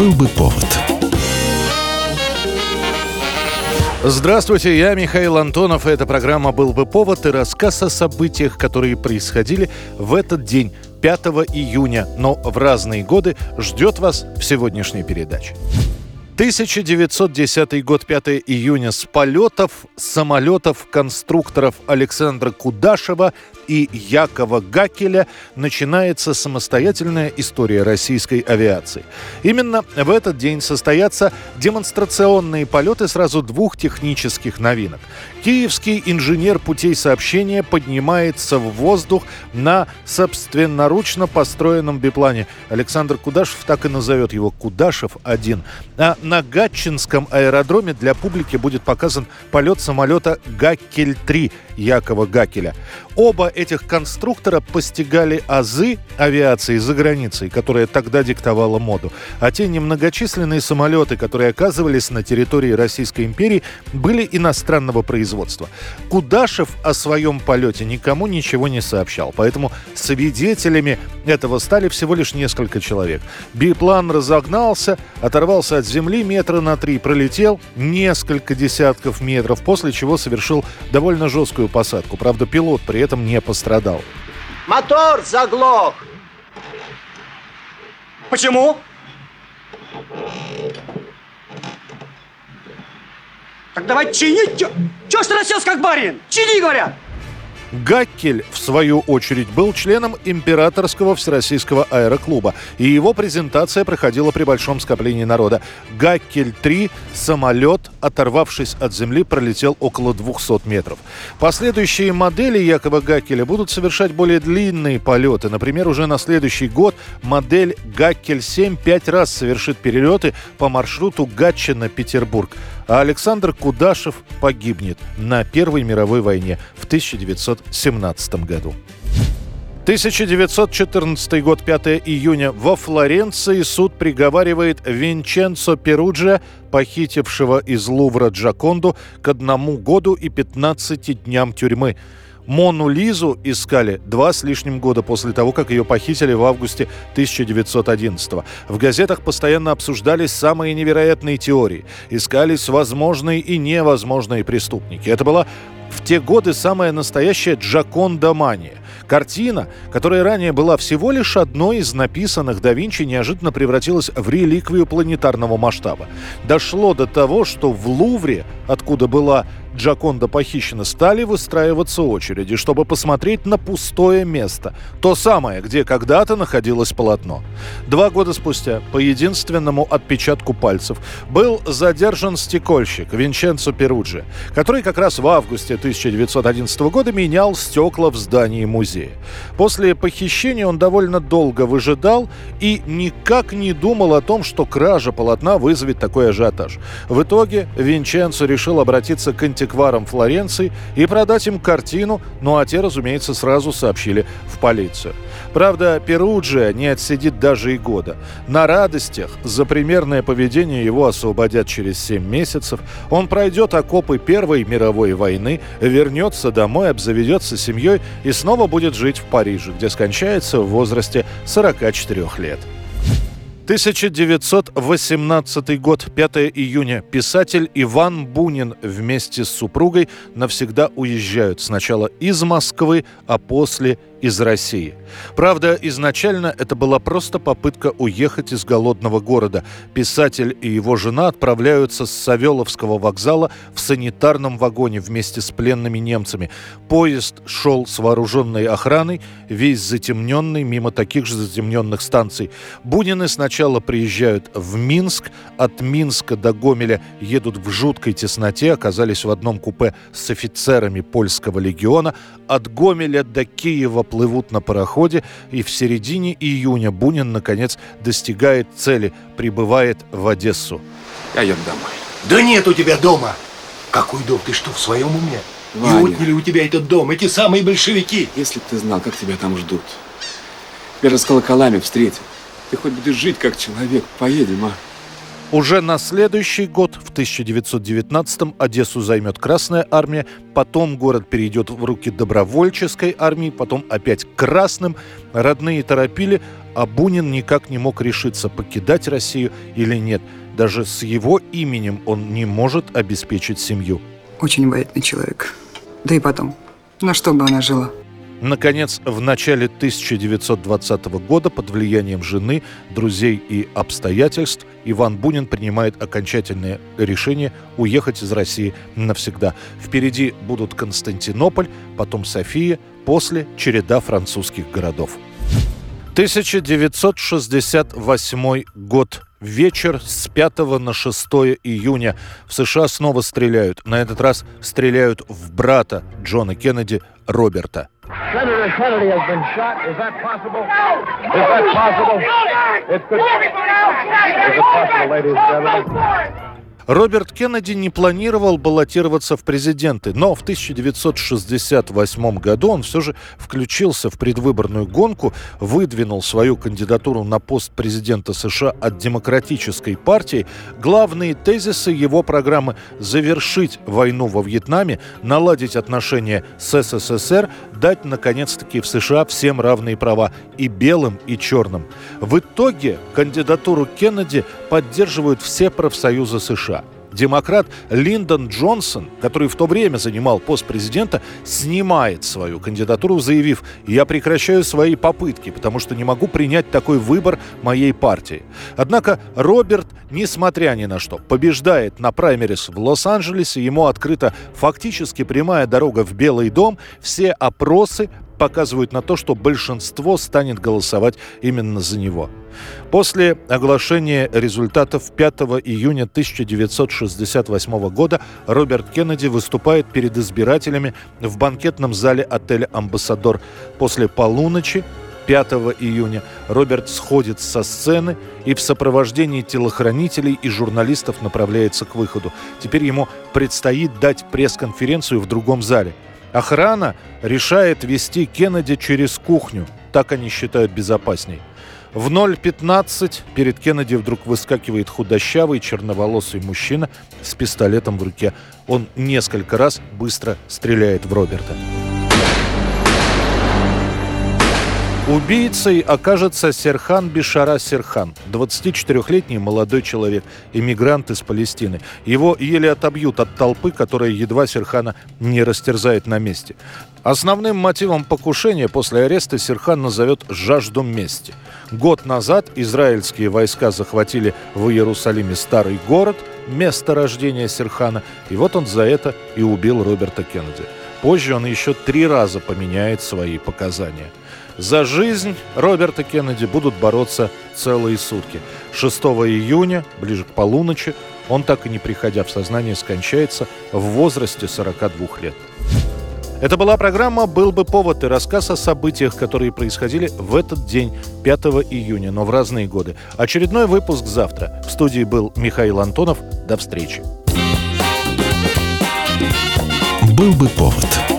Был бы повод. Здравствуйте, я Михаил Антонов, и эта программа «Был бы повод» и рассказ о событиях, которые происходили в этот день, 5 июня, но в разные годы, ждет вас в сегодняшней передаче. 1910 год, 5 июня. С полетов самолетов конструкторов Александра Кудашева и Якова Гакеля начинается самостоятельная история российской авиации. Именно в этот день состоятся демонстрационные полеты сразу двух технических новинок. Киевский инженер путей сообщения поднимается в воздух на собственноручно построенном биплане. Александр Кудашев так и назовет его Кудашев-1. А на Гатчинском аэродроме для публики будет показан полет самолета Гакель-3 Якова Гакеля. Оба этих конструктора постигали азы авиации за границей, которая тогда диктовала моду. А те немногочисленные самолеты, которые оказывались на территории Российской империи, были иностранного производства. Кудашев о своем полете никому ничего не сообщал, поэтому свидетелями этого стали всего лишь несколько человек. Биплан разогнался, оторвался от земли метра на три, пролетел несколько десятков метров, после чего совершил довольно жесткую посадку. Правда, пилот при этом не пострадал. Мотор заглох. Почему? Так давай чинить. Чего ж ты расселся как барин? Чини, говорят. Гаккель, в свою очередь, был членом Императорского Всероссийского аэроклуба, и его презентация проходила при большом скоплении народа. Гаккель-3, самолет, оторвавшись от земли, пролетел около 200 метров. Последующие модели Якова Гаккеля будут совершать более длинные полеты. Например, уже на следующий год модель Гаккель-7 пять раз совершит перелеты по маршруту Гатчина-Петербург а Александр Кудашев погибнет на Первой мировой войне в 1917 году. 1914 год, 5 июня. Во Флоренции суд приговаривает Винченцо Перуджа, похитившего из Лувра Джаконду, к одному году и 15 дням тюрьмы. Мону Лизу искали два с лишним года после того, как ее похитили в августе 1911 -го. В газетах постоянно обсуждались самые невероятные теории. Искались возможные и невозможные преступники. Это была в те годы самая настоящая Джаконда мания. Картина, которая ранее была всего лишь одной из написанных да Винчи, неожиданно превратилась в реликвию планетарного масштаба. Дошло до того, что в Лувре, откуда была Джаконда похищена, стали выстраиваться очереди, чтобы посмотреть на пустое место. То самое, где когда-то находилось полотно. Два года спустя, по единственному отпечатку пальцев, был задержан стекольщик Винченцо Перуджи, который как раз в августе 1911 года менял стекла в здании музея. После похищения он довольно долго выжидал и никак не думал о том, что кража полотна вызовет такой ажиотаж. В итоге Винченцо решил обратиться к антикварам Флоренции и продать им картину, ну а те, разумеется, сразу сообщили в полицию. Правда, Перуджио не отсидит даже и года. На радостях за примерное поведение его освободят через 7 месяцев. Он пройдет окопы Первой мировой войны, вернется домой, обзаведется семьей и снова будет жить в Париже, где скончается в возрасте 44 лет. 1918 год, 5 июня. Писатель Иван Бунин вместе с супругой навсегда уезжают сначала из Москвы, а после из России. Правда, изначально это была просто попытка уехать из голодного города. Писатель и его жена отправляются с Савеловского вокзала в санитарном вагоне вместе с пленными немцами. Поезд шел с вооруженной охраной, весь затемненный, мимо таких же затемненных станций. Бунины сначала приезжают в Минск, от Минска до Гомеля едут в жуткой тесноте, оказались в одном купе с офицерами польского легиона. От Гомеля до Киева плывут на пароходе, и в середине июня Бунин, наконец, достигает цели, прибывает в Одессу. Я еду домой. Да нет у тебя дома! Какой дом? Ты что, в своем уме? Ваня. Не отняли у тебя этот дом, эти самые большевики! Если бы ты знал, как тебя там ждут. Же с колоколами встретил. Ты хоть будешь жить как человек. Поедем, а? Уже на следующий год, в 1919-м, Одессу займет Красная армия, потом город перейдет в руки добровольческой армии, потом опять красным. Родные торопили, а Бунин никак не мог решиться, покидать Россию или нет. Даже с его именем он не может обеспечить семью. Очень обаятельный человек. Да и потом, на что бы она жила? Наконец, в начале 1920 года под влиянием жены, друзей и обстоятельств Иван Бунин принимает окончательное решение уехать из России навсегда. Впереди будут Константинополь, потом София, после череда французских городов. 1968 год. Вечер с 5 на 6 июня. В США снова стреляют. На этот раз стреляют в брата Джона Кеннеди Роберта. Senator Kennedy has been shot. Is that possible? Is that possible? It could. Is it possible, ladies and gentlemen? Роберт Кеннеди не планировал баллотироваться в президенты, но в 1968 году он все же включился в предвыборную гонку, выдвинул свою кандидатуру на пост президента США от Демократической партии. Главные тезисы его программы – завершить войну во Вьетнаме, наладить отношения с СССР, дать, наконец-таки, в США всем равные права – и белым, и черным. В итоге кандидатуру Кеннеди поддерживают все профсоюзы США. Демократ Линдон Джонсон, который в то время занимал пост президента, снимает свою кандидатуру, заявив «Я прекращаю свои попытки, потому что не могу принять такой выбор моей партии». Однако Роберт, несмотря ни на что, побеждает на праймерис в Лос-Анджелесе, ему открыта фактически прямая дорога в Белый дом, все опросы показывают на то, что большинство станет голосовать именно за него. После оглашения результатов 5 июня 1968 года Роберт Кеннеди выступает перед избирателями в банкетном зале отеля «Амбассадор». После полуночи 5 июня Роберт сходит со сцены и в сопровождении телохранителей и журналистов направляется к выходу. Теперь ему предстоит дать пресс-конференцию в другом зале – Охрана решает вести Кеннеди через кухню. Так они считают безопасней. В 0.15 перед Кеннеди вдруг выскакивает худощавый черноволосый мужчина с пистолетом в руке. Он несколько раз быстро стреляет в Роберта. Убийцей окажется Серхан Бишара Серхан, 24-летний молодой человек, иммигрант из Палестины. Его еле отобьют от толпы, которая едва Серхана не растерзает на месте. Основным мотивом покушения после ареста Серхан назовет жажду мести. Год назад израильские войска захватили в Иерусалиме старый город, место рождения Серхана, и вот он за это и убил Роберта Кеннеди. Позже он еще три раза поменяет свои показания – за жизнь Роберта Кеннеди будут бороться целые сутки. 6 июня, ближе к полуночи, он, так и не приходя в сознание, скончается в возрасте 42 лет. Это была программа «Был бы повод» и рассказ о событиях, которые происходили в этот день, 5 июня, но в разные годы. Очередной выпуск завтра. В студии был Михаил Антонов. До встречи. «Был бы повод»